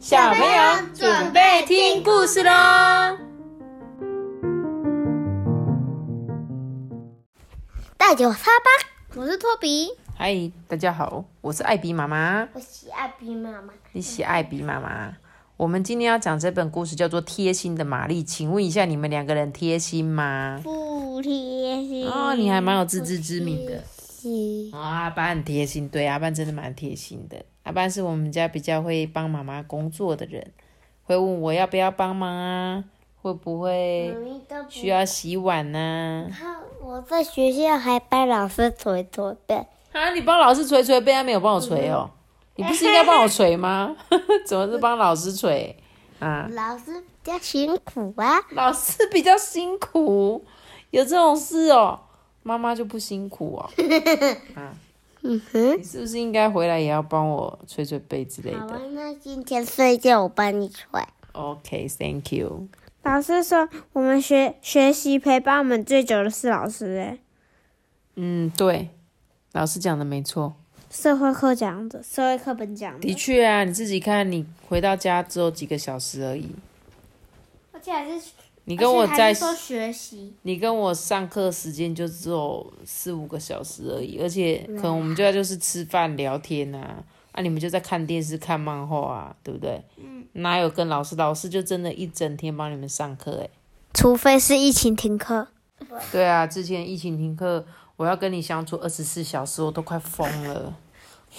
小朋友准备听故事喽！大九沙巴，我是托比，嗨，大家好，我是艾比妈妈。我是艾比妈妈。你喜艾比妈妈？我们今天要讲这本故事叫做《贴心的玛丽》，请问一下，你们两个人贴心吗？不贴心哦，你还蛮有自知之明的。是哦，阿班很贴心，对，阿班真的蛮贴心的。阿班是我们家比较会帮妈妈工作的人，会问我要不要帮忙啊，会不会需要洗碗呢、看我在学校还帮老师捶捶背，啊，你帮老师捶捶背，他没有帮我捶哦。你不是应该帮我捶吗？怎么是帮老师捶啊？老师比较辛苦啊。老师比较辛苦，有这种事哦。妈妈就不辛苦哦。啊，嗯哼，你是不是应该回来也要帮我捶捶背之类的好啊，那今天睡觉我帮你捶。？OK，Thank、you。老师说，我们学学习陪伴我们最久的是老师，诶，嗯，对，老师讲的没错。社会课讲的，社会课本讲的的，确啊，你自己看，你回到家只有几个小时而已。而且还是你跟我在说学习，你跟我上课时间就只有四五个小时而已，而且可能我们就在就是吃饭聊天啊，啊，你们就在看电视、看漫画啊，对不对？嗯。哪有跟老师？老师就真的一整天帮你们上课诶、除非是疫情停课。对啊，之前疫情停课，我要跟你相处二十四小时，我都快疯了。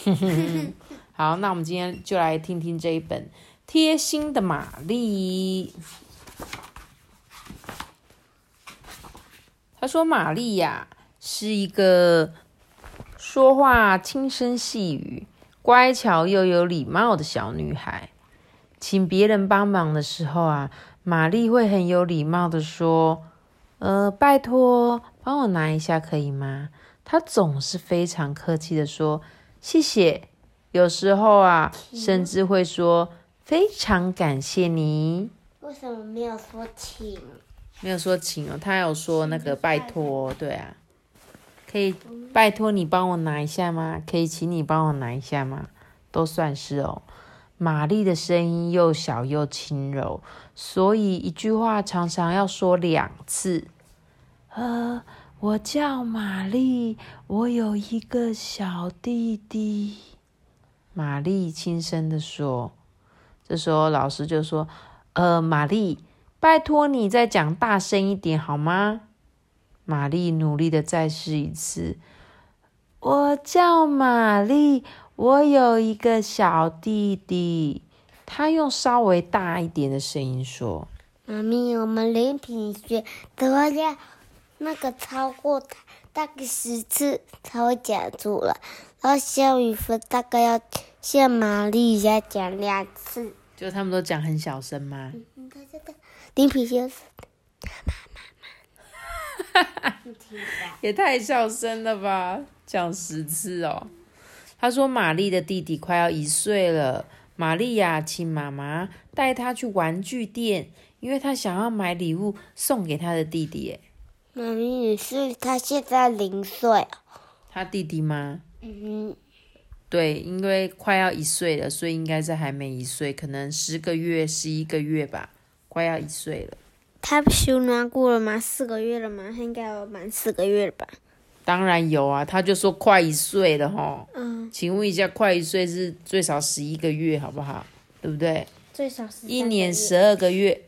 好，那我们今天就来听听这一本《贴心的玛丽》。他说：“玛丽呀，是一个说话轻声细语、乖巧又有礼貌的小女孩。请别人帮忙的时候啊，玛丽会很有礼貌的说：‘呃，拜托，帮我拿一下可以吗？’她总是非常客气的说：‘谢谢。’有时候啊，甚至会说：‘非常感谢你。’为什么没有说请？没有说请哦，他有说那个拜托，对啊，可以拜托你帮我拿一下吗？可以请你帮我拿一下吗？都算是哦。玛丽的声音又小又轻柔，所以一句话常常要说两次。呃，我叫玛丽，我有一个小弟弟。玛丽轻声的说。这时候老师就说：“呃，玛丽，拜托你再讲大声一点好吗？”玛丽努力的再试一次：“我叫玛丽，我有一个小弟弟。”他用稍微大一点的声音说妈咪，我们连品学都要那个超过大大概十次才会讲出来，然后小雨芬大概要像玛丽要讲两次。：“就他们都讲很小声吗？”嗯，对对对，林品学是也太小声了吧，讲十次哦。他说玛丽的弟弟快要一岁了，玛丽呀，请妈妈带他去玩具店，因为他想要买礼物送给他的弟弟。耶，妈咪，你是他现在零岁哦。他弟弟吗？嗯，对，因为快要一岁了，所以应该是还没一岁，可能十个月、十一个月吧，快要一岁了。他休暖过了吗？四个月了吗？他应该有满四个月了吧？当然有啊，他就说快一岁了哈。嗯，请问一下，快一岁是最少十一个月，好不好？对不对？最少是一年十二个月，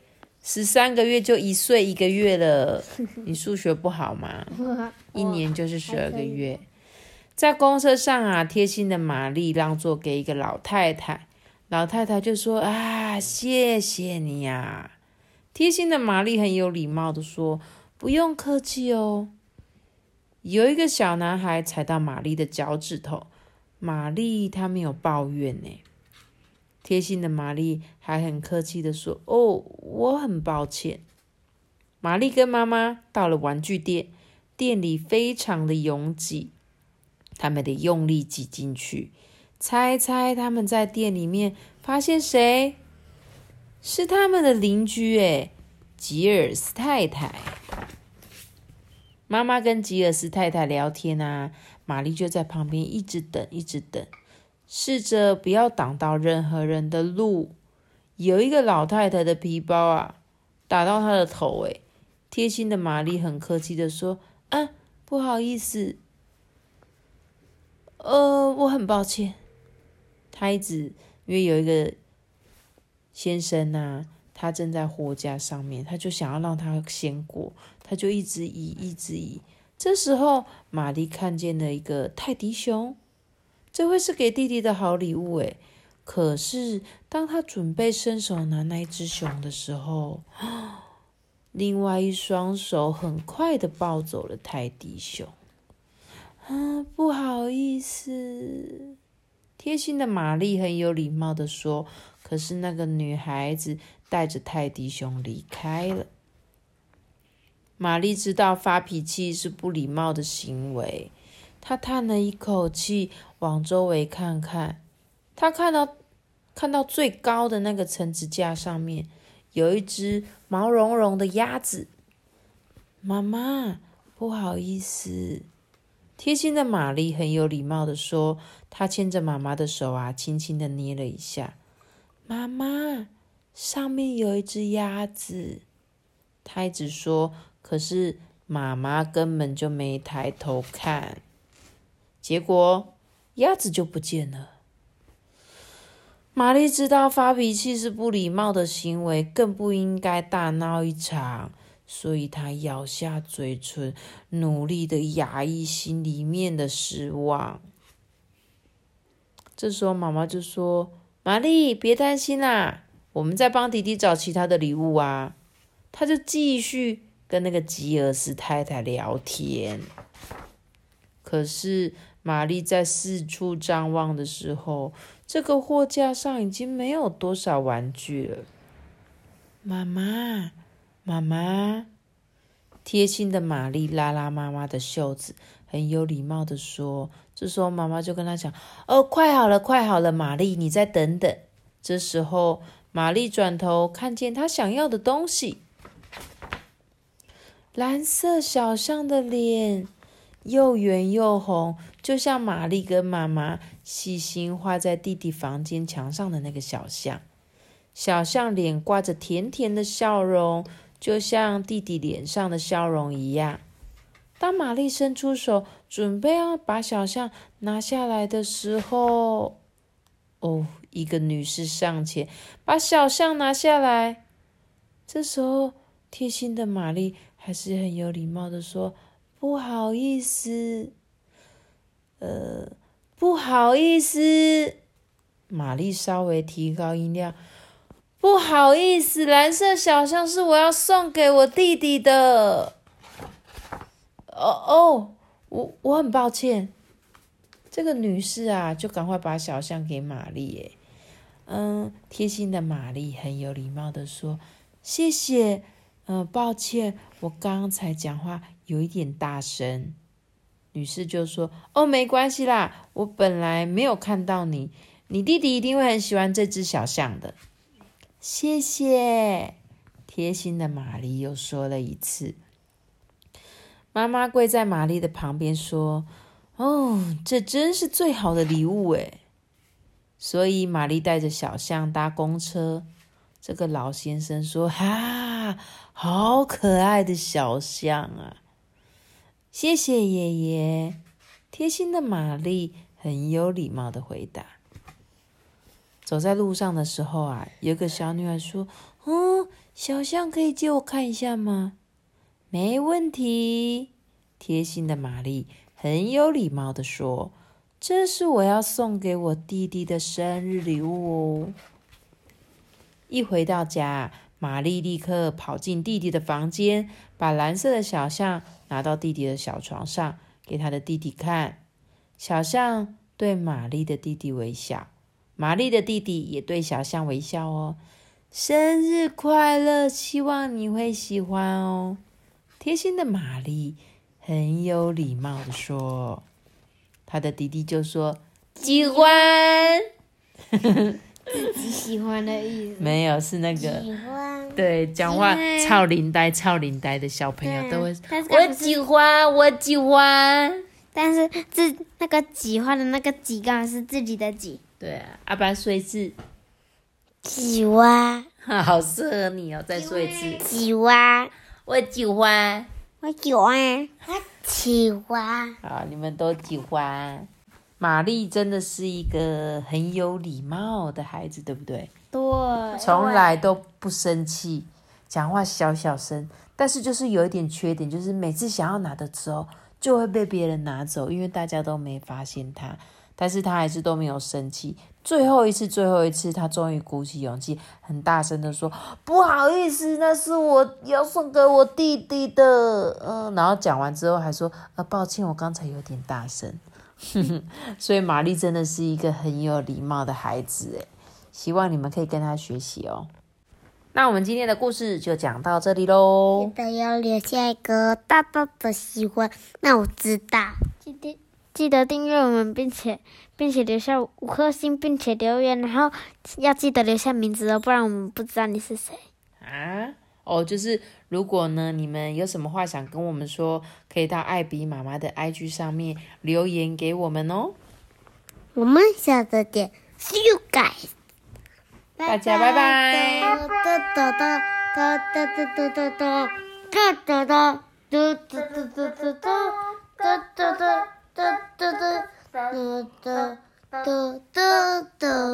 十三个月就一岁一个月了。你数学不好吗？一年就是十二个月。在公车上啊，贴心的玛丽让座给一个老太太，老太太就说：“啊，谢谢你呀、贴心的玛丽很有礼貌的说：“不用客气哦。”有一个小男孩踩到玛丽的脚趾头，玛丽她没有抱怨呢。贴心的玛丽还很客气的说：“哦，我很抱歉。”玛丽跟妈妈到了玩具店，店里非常的拥挤，他们得用力挤进去。猜猜他们在店里面发现谁？是他们的邻居诶，吉尔斯太太。妈妈跟吉尔斯太太聊天啊，玛丽就在旁边一直等，一直等，试着不要挡到任何人的路。有一个老太太的皮包啊，打到她的头。诶贴心的玛丽很客气的说：“啊，不好意思，呃，我很抱歉。”他一直因为有一个先生呐，他正在货架上面，他就想要让他先过，他就一直移，一直移。这时候，玛丽看见了一个泰迪熊，这会是给弟弟的好礼物诶可是，当他准备伸手拿那一只熊的时候，另外一双手很快的抱走了泰迪熊。啊，不好意思，贴心的玛丽很有礼貌的说。可是那个女孩子带着泰迪熊离开了。玛丽知道发脾气是不礼貌的行为，她叹了一口气，往周围看看。她看到，看到最高的那个层子架上面有一只毛茸茸的鸭子。妈妈，不好意思，贴心的玛丽很有礼貌的说，她牵着妈妈的手啊，轻轻的捏了一下。妈妈，上面有一只鸭子。她一直说，可是妈妈根本就没抬头看，结果鸭子就不见了。玛丽知道发脾气是不礼貌的行为，更不应该大闹一场，所以他咬下嘴唇，努力的压抑心里面的失望。这时候，妈妈就说：“玛丽，别担心啦，我们在帮弟弟找其他的礼物啊。”他就继续跟那个吉尔斯太太聊天。可是，玛丽在四处张望的时候，这个货架上已经没有多少玩具了。妈妈，妈妈，贴心的玛丽拉拉妈妈的袖子，很有礼貌的说：“这时候妈妈就跟她讲，哦，快好了，快好了，玛丽，你再等等。”这时候，玛丽转头看见她想要的东西，蓝色小象的脸。又圆又红，就像玛丽跟妈妈细心画在弟弟房间墙上的那个小象。小象脸挂着甜甜的笑容，就像弟弟脸上的笑容一样。当玛丽伸出手准备要把小象拿下来的时候，哦，一个女士上前把小象拿下来。这时候，贴心的玛丽还是很有礼貌的说。不好意思，呃，不好意思，玛丽稍微提高音量。不好意思，蓝色小象是我要送给我弟弟的。哦哦，我我很抱歉。这个女士啊，就赶快把小象给玛丽。嗯，贴心的玛丽很有礼貌的说：“谢谢。”嗯，抱歉，我刚才讲话。有一点大声，女士就说：“哦，没关系啦，我本来没有看到你，你弟弟一定会很喜欢这只小象的。”谢谢，贴心的玛丽又说了一次。妈妈跪在玛丽的旁边说：“哦，这真是最好的礼物诶。”所以玛丽带着小象搭公车。这个老先生说：“哈，好可爱的小象啊！”谢谢爷爷，贴心的玛丽很有礼貌的回答。走在路上的时候啊，有个小女孩说：“嗯，小象可以借我看一下吗？”没问题，贴心的玛丽很有礼貌的说：“这是我要送给我弟弟的生日礼物哦。”一回到家。玛丽立刻跑进弟弟的房间，把蓝色的小象拿到弟弟的小床上，给他的弟弟看。小象对玛丽的弟弟微笑，玛丽的弟弟也对小象微笑哦。生日快乐！希望你会喜欢哦。贴心的玛丽很有礼貌的说，他的弟弟就说喜欢。自己喜欢的意思没有，是那个喜欢对讲话超灵呆、超灵呆的小朋友都会。我喜欢，我喜欢。但是自那个喜欢的那个“喜”刚好是自己的“喜”。对啊，阿爸说一次喜欢，好适合你哦！再说一次，喜欢，我喜欢。我喜欢，喜欢。好，你们都喜欢。玛丽真的是一个很有礼貌的孩子，对不对？对，从来都不生气，讲话小小声，但是就是有一点缺点，就是每次想要拿的时候就会被别人拿走，因为大家都没发现他，但是他还是都没有生气。最后一次，最后一次，他终于鼓起勇气，很大声的说：“不好意思，那是我要送给我弟弟的。”嗯，然后讲完之后还说：“呃，抱歉，我刚才有点大声。”所以玛丽真的是一个很有礼貌的孩子，诶，希望你们可以跟他学习哦。那我们今天的故事就讲到这里喽。记得要留下一个大大的喜欢，那我知道。今天记得订阅我们，并且并且留下五颗星，并且留言，然后要记得留下名字哦，不然我们不知道你是谁。啊，哦，就是如果呢，你们有什么话想跟我们说，可以到艾比妈妈的 IG 上面留言给我们哦。我们下次见，See you guys。大家拜拜。哒哒哒哒哒哒哒哒哒哒哒哒哒哒哒哒哒哒哒。哒哒哒哒哒哒哒哒哒哒哒哒。